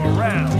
around.